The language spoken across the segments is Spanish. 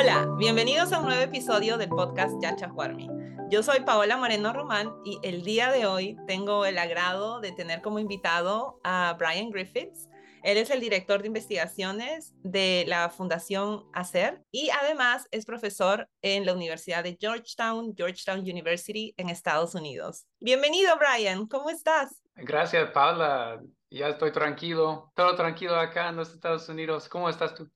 Hola, bienvenidos a un nuevo episodio del podcast Yacha Juarmi. Yo soy Paola Moreno Román y el día de hoy tengo el agrado de tener como invitado a Brian Griffiths. Él es el director de investigaciones de la Fundación ACER y además es profesor en la Universidad de Georgetown, Georgetown University en Estados Unidos. Bienvenido, Brian. ¿Cómo estás? Gracias, Paula. Ya estoy tranquilo, todo tranquilo acá en los Estados Unidos. ¿Cómo estás tú?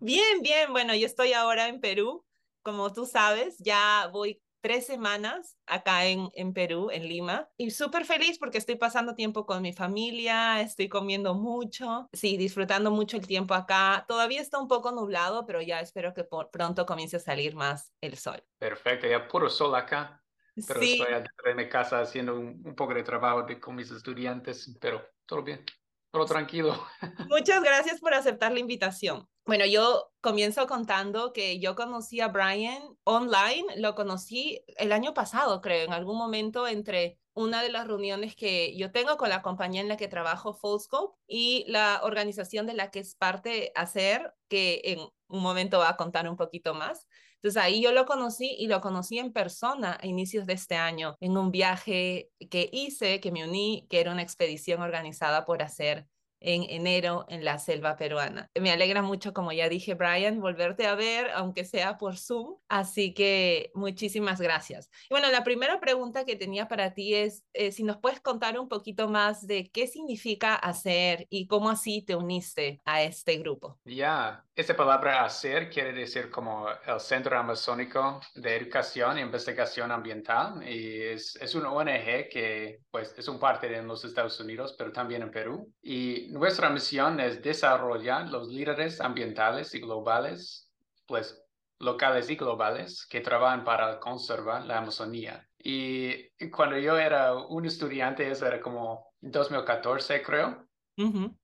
Bien, bien. Bueno, yo estoy ahora en Perú. Como tú sabes, ya voy tres semanas acá en, en Perú, en Lima, y súper feliz porque estoy pasando tiempo con mi familia, estoy comiendo mucho, sí, disfrutando mucho el tiempo acá. Todavía está un poco nublado, pero ya espero que por, pronto comience a salir más el sol. Perfecto, ya puro sol acá. Pero sí. estoy adentro de mi casa haciendo un, un poco de trabajo de, con mis estudiantes, pero todo bien, todo tranquilo. Muchas gracias por aceptar la invitación. Bueno, yo comienzo contando que yo conocí a Brian online, lo conocí el año pasado, creo, en algún momento entre una de las reuniones que yo tengo con la compañía en la que trabajo, Fullscope, y la organización de la que es parte hacer, que en un momento va a contar un poquito más. Entonces ahí yo lo conocí y lo conocí en persona a inicios de este año, en un viaje que hice, que me uní, que era una expedición organizada por hacer en enero en la selva peruana. Me alegra mucho, como ya dije, Brian, volverte a ver, aunque sea por Zoom. Así que muchísimas gracias. Y bueno, la primera pregunta que tenía para ti es eh, si nos puedes contar un poquito más de qué significa hacer y cómo así te uniste a este grupo. Ya, esa palabra hacer quiere decir como el Centro Amazónico de Educación e Investigación Ambiental y es, es una ONG que pues es un parte de los Estados Unidos, pero también en Perú. Y nuestra misión es desarrollar los líderes ambientales y globales, pues locales y globales, que trabajan para conservar la Amazonía. Y cuando yo era un estudiante, eso era como 2014, creo, Uh -huh.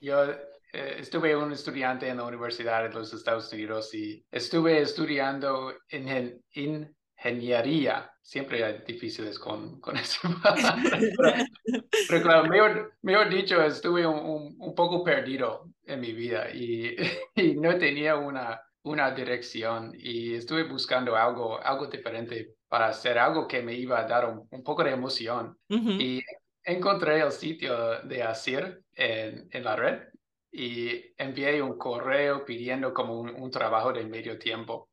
yo eh, estuve un estudiante en la Universidad de los Estados Unidos y estuve estudiando en ingeniería. Siempre hay difíciles con, con eso. pero, pero claro, mejor, mejor, dicho, estuve un, un, poco perdido en mi vida y, y no tenía una, una dirección y estuve buscando algo, algo diferente para hacer algo que me iba a dar un, un poco de emoción. Uh -huh. Y encontré el sitio de ASIR en, en la red y envié un correo pidiendo como un, un trabajo de medio tiempo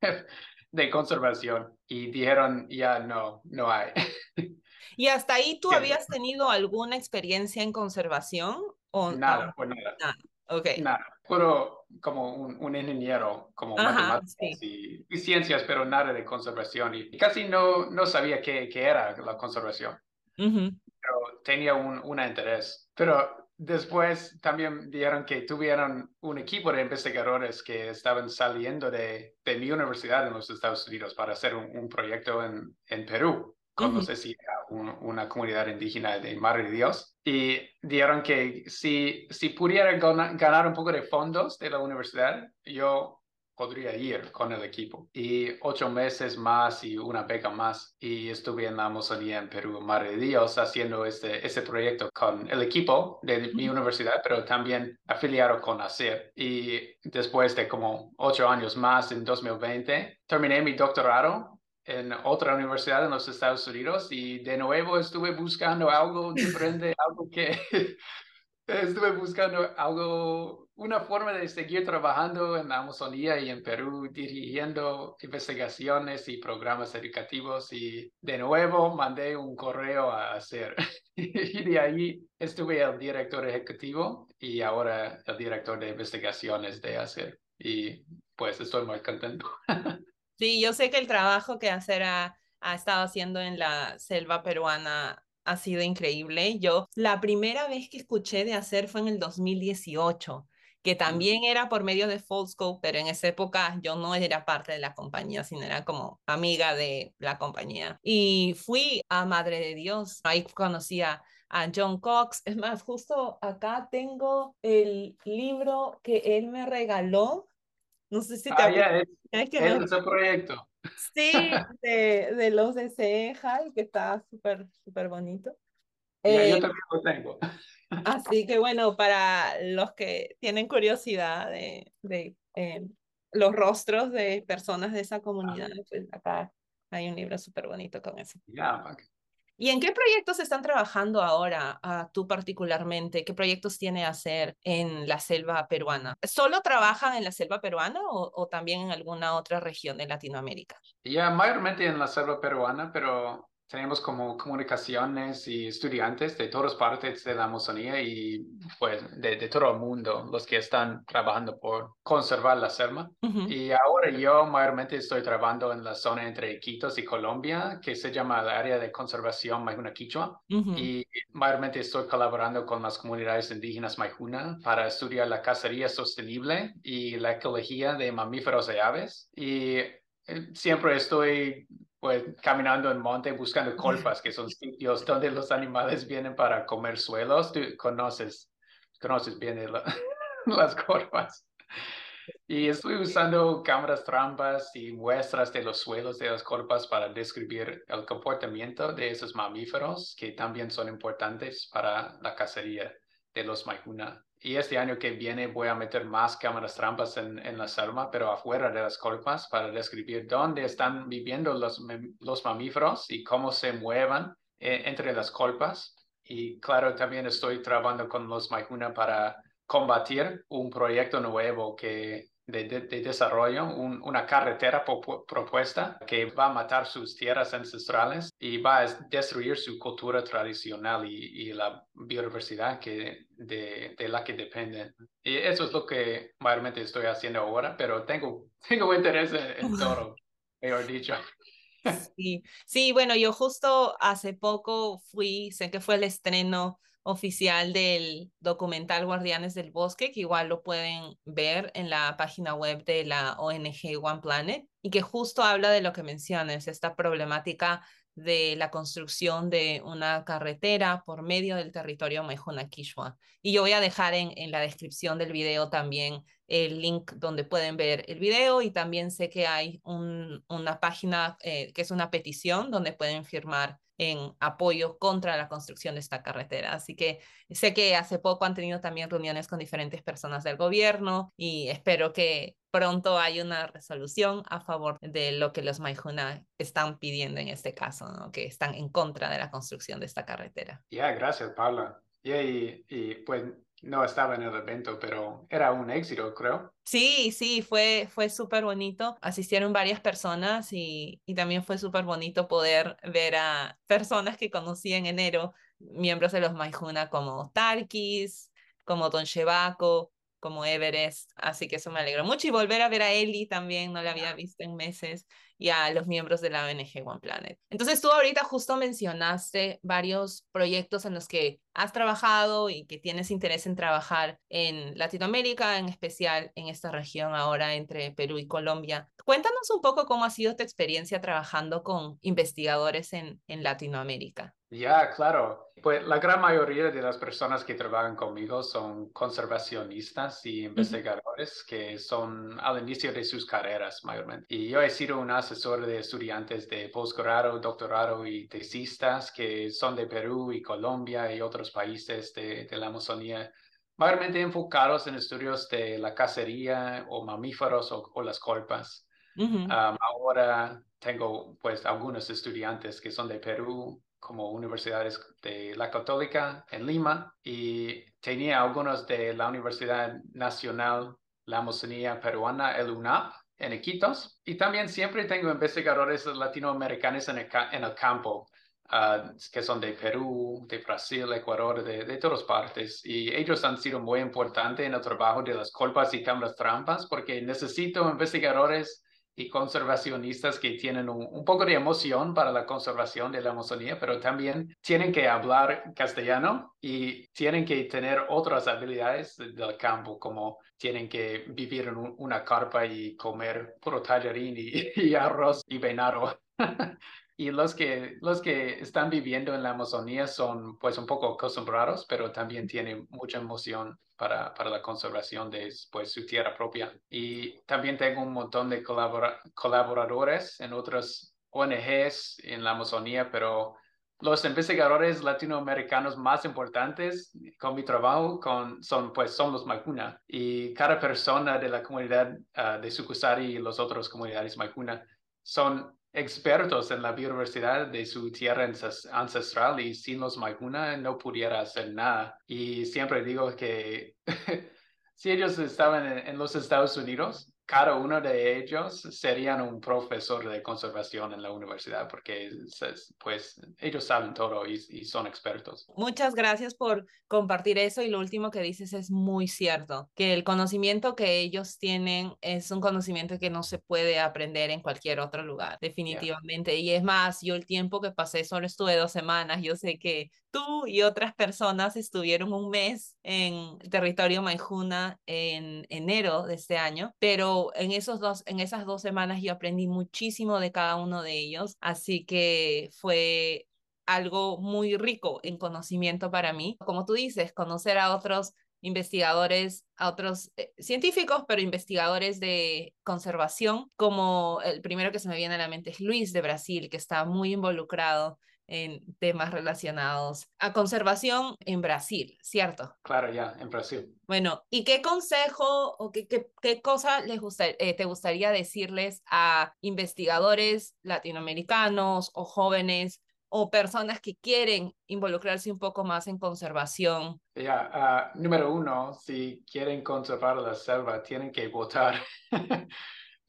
de conservación y dijeron ya no, no hay. ¿Y hasta ahí tú habías tenido alguna experiencia en conservación? O, nada, pues nada. Nada, okay. Nada, puro como un, un ingeniero, como Ajá, matemáticas sí. y, y, ciencias, pero nada de conservación. Y casi no, no sabía qué, qué era la conservación. Uh -huh. Pero tenía un, un interés. Pero después también vieron que tuvieron un equipo de investigadores que estaban saliendo de, de mi universidad en los Estados Unidos para hacer un, un proyecto en, en Perú con, uh -huh. no sé si un, una comunidad indígena de Madre de Dios. Y dijeron que si, si pudiera ganar, ganar un poco de fondos de la universidad, yo podría ir con el equipo. Y ocho meses más y una beca más. Y estuve en la Amazonía en Perú, Madre de Dios, haciendo este, este proyecto con el equipo de mi universidad, pero también afiliado con ACER. Y después de como ocho años más, en 2020, terminé mi doctorado en otra universidad en los Estados Unidos y de nuevo estuve buscando algo diferente, algo que estuve buscando algo, una forma de seguir trabajando en la Amazonía y en Perú, dirigiendo investigaciones y programas educativos y de nuevo mandé un correo a hacer. y de ahí estuve el director ejecutivo y ahora el director de investigaciones de hacer. Y pues estoy muy contento. sí, yo sé que el trabajo que hacer ha, ha estado haciendo en la selva peruana ha sido increíble. Yo la primera vez que escuché de hacer fue en el 2018, que también era por medio de Foldscope, pero en esa época yo no era parte de la compañía, sino era como amiga de la compañía. Y fui a Madre de Dios, ahí conocí a, John Cox. Es más, justo acá tengo el libro que él me regaló. No sé si te ah, ya, es, es, que es no... ese proyecto. Sí, de, de los de Ceja, que está súper, súper bonito. Ya, eh, yo también lo tengo. Así que bueno, para los que tienen curiosidad de, de eh, los rostros de personas de esa comunidad. Pues acá hay un libro súper bonito con eso. ¿Y en qué proyectos están trabajando ahora, uh, tú particularmente? ¿Qué proyectos tiene a hacer en la selva peruana? ¿Solo trabajan en la selva peruana o, o también en alguna otra región de Latinoamérica? Ya, mayormente en la selva peruana, pero tenemos como comunicaciones y estudiantes de todas partes de la Amazonía y pues de, de todo el mundo, los que están trabajando por conservar la selva. Y ahora yo mayormente estoy trabajando en la zona entre Iquitos y Colombia, que se llama el área de conservación Maijuna Quichua. Y mayormente estoy colaborando con las comunidades indígenas Maijuna para estudiar la cacería sostenible y la ecología de mamíferos y aves. Y eh, siempre estoy pues caminando en monte buscando colpas, que son sitios donde los animales vienen para comer suelos. Tú conoces, conoces bien las colpas. Y estoy usando cámaras trampas y muestras de los suelos de las colpas para describir el comportamiento de esos mamíferos que también son importantes para la cacería de los maijuna. Y este año que viene voy a meter más cámaras trampas en, en la selva, pero afuera de las colpas, para describir dónde están viviendo los, los mamíferos y cómo se muevan eh, entre las colpas. Y claro, también estoy trabajando con los Maijuna para combatir un proyecto nuevo que de, desarrollo, una carretera propuesta que va a matar sus tierras ancestrales y va a destruir su cultura tradicional y, la biodiversidad que, de, la que dependen. Y eso es lo que mayormente estoy haciendo ahora, pero tengo, tengo interés en, todo, mejor dicho. Sí, sí, bueno, yo justo hace poco fui, sé que fue el estreno oficial del documental Guardianes del Bosque, que igual lo pueden ver en la página web de la ONG One Planet, y que justo habla de lo que mencionas, esta problemática de la construcción de una carretera por medio del territorio Maijuna Quechua. Y yo voy a dejar en, en la descripción del video también el link donde pueden ver el video y también sé que hay un, una página eh, que es una petición donde pueden firmar en apoyo contra la construcción de esta carretera. Así que sé que hace poco han tenido también reuniones con diferentes personas del gobierno y espero que pronto haya una resolución a favor de lo que los Maijuna están pidiendo en este caso, ¿no? que están en contra de la construcción de esta carretera. Ya, gracias, Paula. y, y pues no estaba en el evento, pero era un éxito, creo. Sí, sí, fue, fue súper bonito. Asistieron varias personas y, y también fue súper bonito poder ver a personas que conocí en enero, miembros de los Maijuna como Tarkis, como Don Chevaco, como Everest. Así que eso me alegró mucho. Y volver a ver a Eli también, no la había visto en meses y a los miembros de la ONG One Planet. Entonces tú ahorita justo mencionaste varios proyectos en los que has trabajado y que tienes interés en trabajar en Latinoamérica, en especial en esta región ahora entre Perú y Colombia. Cuéntanos un poco cómo ha sido tu experiencia trabajando con investigadores en, en Latinoamérica. Ya, claro. Pues la gran mayoría de las personas que trabajan conmigo son conservacionistas y investigadores que son al inicio de sus carreras mayormente. Y yo he sido un asesor de estudiantes de posgrado, doctorado y tesistas que son de Perú y Colombia y otros países de, la Amazonía mayormente enfocados en estudios de la cacería o mamíferos o, las colpas. ahora tengo pues algunos estudiantes que son de Perú, como universidades de la Católica en Lima y tenía algunos de la Universidad Nacional La Amazonía Peruana, el UNAP, en Iquitos. Y también siempre tengo investigadores latinoamericanos en el, en el campo, ah, que son de Perú, de Brasil, Ecuador, de, de todas partes. Y ellos han sido muy importantes en el trabajo de las colpas y cámaras trampas porque necesito investigadores y conservacionistas que tienen un, poco de emoción para la conservación de la Amazonía, pero también tienen que hablar castellano y tienen que tener otras habilidades del campo, como tienen que vivir en una carpa y comer puro tallarín y, arroz y venado. y los que, los que están viviendo en la Amazonía son pues un poco acostumbrados, pero también tienen mucha emoción para, para la conservación de pues, su tierra propia. Y también tengo un montón de colaboradores en otras ONGs en la Amazonía, pero los investigadores latinoamericanos más importantes con mi trabajo con, son, pues, son los Maicuna. Y cada persona de la comunidad uh, de Sucusari y las otras comunidades Maicuna son expertos en la biodiversidad de su tierra ancestral y sin los Maicuna no pudiera hacer nada. Y siempre digo que si ellos estaban en, los Estados Unidos, cada uno de ellos serían un profesor de conservación en la universidad porque pues ellos saben todo y, son expertos. Muchas gracias por compartir eso y lo último que dices es muy cierto, que el conocimiento que ellos tienen es un conocimiento que no se puede aprender en cualquier otro lugar, definitivamente. Y es más, yo el tiempo que pasé solo estuve dos semanas, yo sé que tú y otras personas estuvieron un mes en territorio Maijuna en enero de este año, pero en, esos dos, en esas dos semanas yo aprendí muchísimo de cada uno de ellos, así que fue algo muy rico en conocimiento para mí. Como tú dices, conocer a otros investigadores, a otros eh, científicos, pero investigadores de conservación, como el primero que se me viene a la mente es Luis de Brasil, que está muy involucrado en temas relacionados a conservación en Brasil, ¿cierto? Claro, ya, en Brasil. Bueno, ¿y qué consejo o qué, qué, qué cosa les eh, te gustaría decirles a investigadores latinoamericanos o jóvenes o personas que quieren involucrarse un poco más en conservación? Ya, ah, número uno, si quieren conservar la selva, tienen que votar.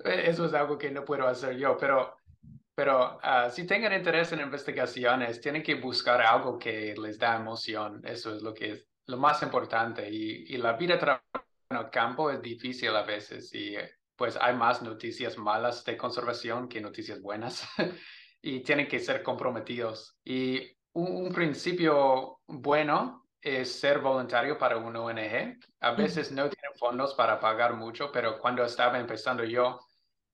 Eso es algo que no puedo hacer yo, pero pero uh, si tengan interés en investigaciones, tienen que buscar algo que les da emoción. Eso es lo que es lo más importante. Y, y la vida en el campo es difícil a veces y pues hay más noticias malas de conservación que noticias buenas. y tienen que ser comprometidos. Y un, un, principio bueno es ser voluntario para una ONG. A veces no tienen fondos para pagar mucho, pero cuando estaba empezando yo,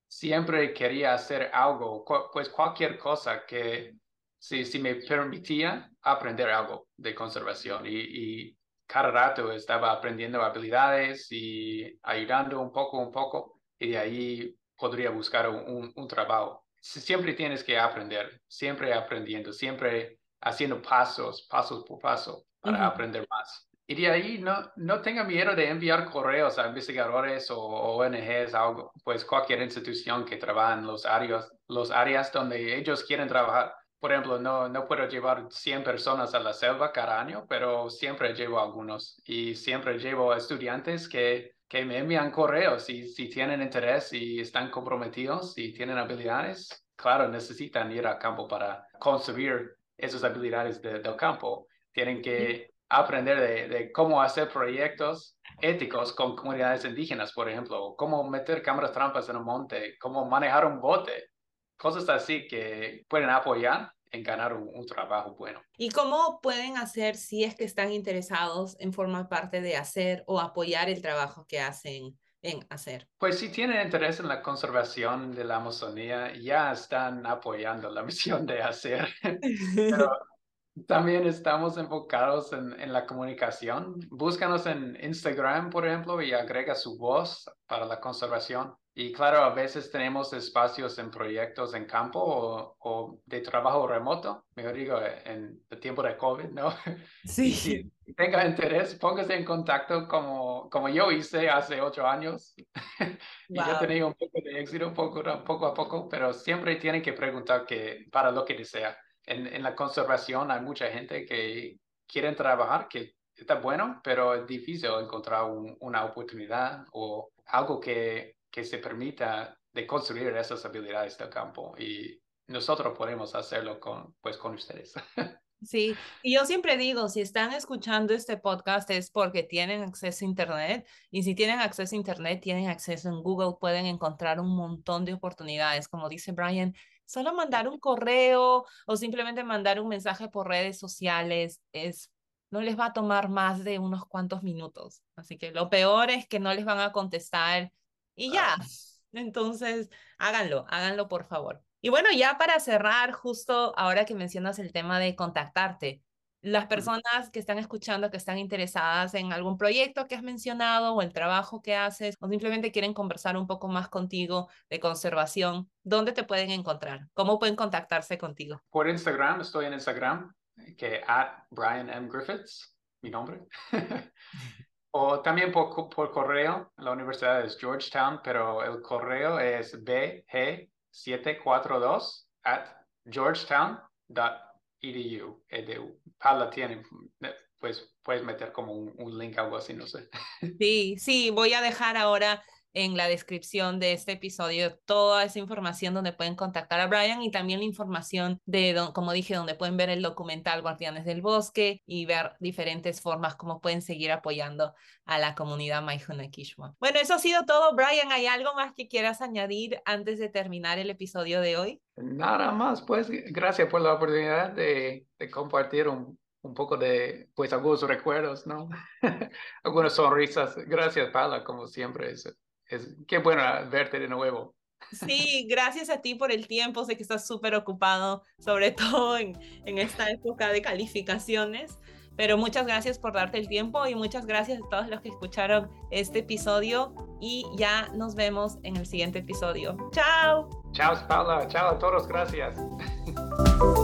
siempre quería hacer algo, pues cualquier cosa que si, si me permitía aprender algo de conservación y, y, cada rato estaba aprendiendo habilidades y ayudando un poco, un poco y de ahí podría buscar un, un, trabajo. Siempre tienes que aprender, siempre aprendiendo, siempre haciendo pasos, pasos por paso para aprender más. Y de ahí no, no tenga miedo de enviar correos a investigadores o ONGs, algo, pues cualquier institución que trabaja en los áreas, los áreas donde ellos quieren trabajar. Por ejemplo, no, no puedo llevar 100 personas a la selva cada año, pero siempre llevo algunos y siempre llevo estudiantes que, que me envían correos y si tienen interés y están comprometidos y tienen habilidades, claro, necesitan ir al campo para construir esas habilidades del campo. Tienen que aprender de, de, cómo hacer proyectos éticos con comunidades indígenas, por ejemplo, cómo meter cámaras trampas en un monte, cómo manejar un bote, cosas así que pueden apoyar en ganar un, trabajo bueno. ¿Y cómo pueden hacer si es que están interesados en formar parte de hacer o apoyar el trabajo que hacen en hacer? Pues si tienen interés en la conservación de la Amazonía, ya están apoyando la misión de hacer. Pero también estamos enfocados en, en, la comunicación. Búscanos en Instagram, por ejemplo, y agrega su voz para la conservación. Y claro, a veces tenemos espacios en proyectos en campo o, o de trabajo remoto, mejor digo, en el tiempo de COVID, ¿no? Sí. si tenga interés, póngase en contacto como, como yo hice hace ocho años. y yo he tenido un poco de éxito, poco, poco a poco, pero siempre tienen que preguntar que, para lo que desea en, la conservación hay mucha gente que quiere trabajar, que está bueno, pero es difícil encontrar una oportunidad o algo que, que se permita de construir esas habilidades del campo y nosotros podemos hacerlo con, pues, con ustedes. Sí, y yo siempre digo, si están escuchando este podcast es porque tienen acceso a Internet y si tienen acceso a Internet, tienen acceso en Google, pueden encontrar un montón de oportunidades. Como dice Brian, Solo mandar un correo o simplemente mandar un mensaje por redes sociales es no les va a tomar más de unos cuantos minutos. Así que lo peor es que no les van a contestar y ya. Entonces, háganlo, háganlo por favor. Y bueno, ya para cerrar, justo ahora que mencionas el tema de contactarte, las personas que están escuchando, que están interesadas en algún proyecto que has mencionado o el trabajo que haces, o simplemente quieren conversar un poco más contigo de conservación, ¿dónde te pueden encontrar? ¿Cómo pueden contactarse contigo? Por Instagram, estoy en Instagram, que at Brian M. Griffiths, mi nombre. o también por, por correo, la universidad es Georgetown, pero el correo es bg742 at georgetown.edu edu, edu. Paula tiene, pues puedes meter como un, un link, algo así, no sé. Sí, sí, voy a dejar ahora en la descripción de este episodio toda esa información donde pueden contactar a Brian y también la información de, como dije, donde pueden ver el documental Guardianes del Bosque y ver diferentes formas como pueden seguir apoyando a la comunidad Maijuna Kishwa. Bueno, eso ha sido todo. Brian, ¿hay algo más que quieras añadir antes de terminar el episodio de hoy? Nada más, pues gracias por la oportunidad de, de compartir un, un poco de, pues, algunos recuerdos, ¿no? Algunas sonrisas. Gracias, Paula, como siempre. Es, es, qué bueno verte de nuevo. Sí, gracias a ti por el tiempo. Sé que estás súper ocupado, sobre todo en, en esta época de calificaciones. Pero muchas gracias por darte el tiempo y muchas gracias a todos los que escucharon este episodio y ya nos vemos en el siguiente episodio. Chao. Chao, Paula. Chao a todos. Gracias.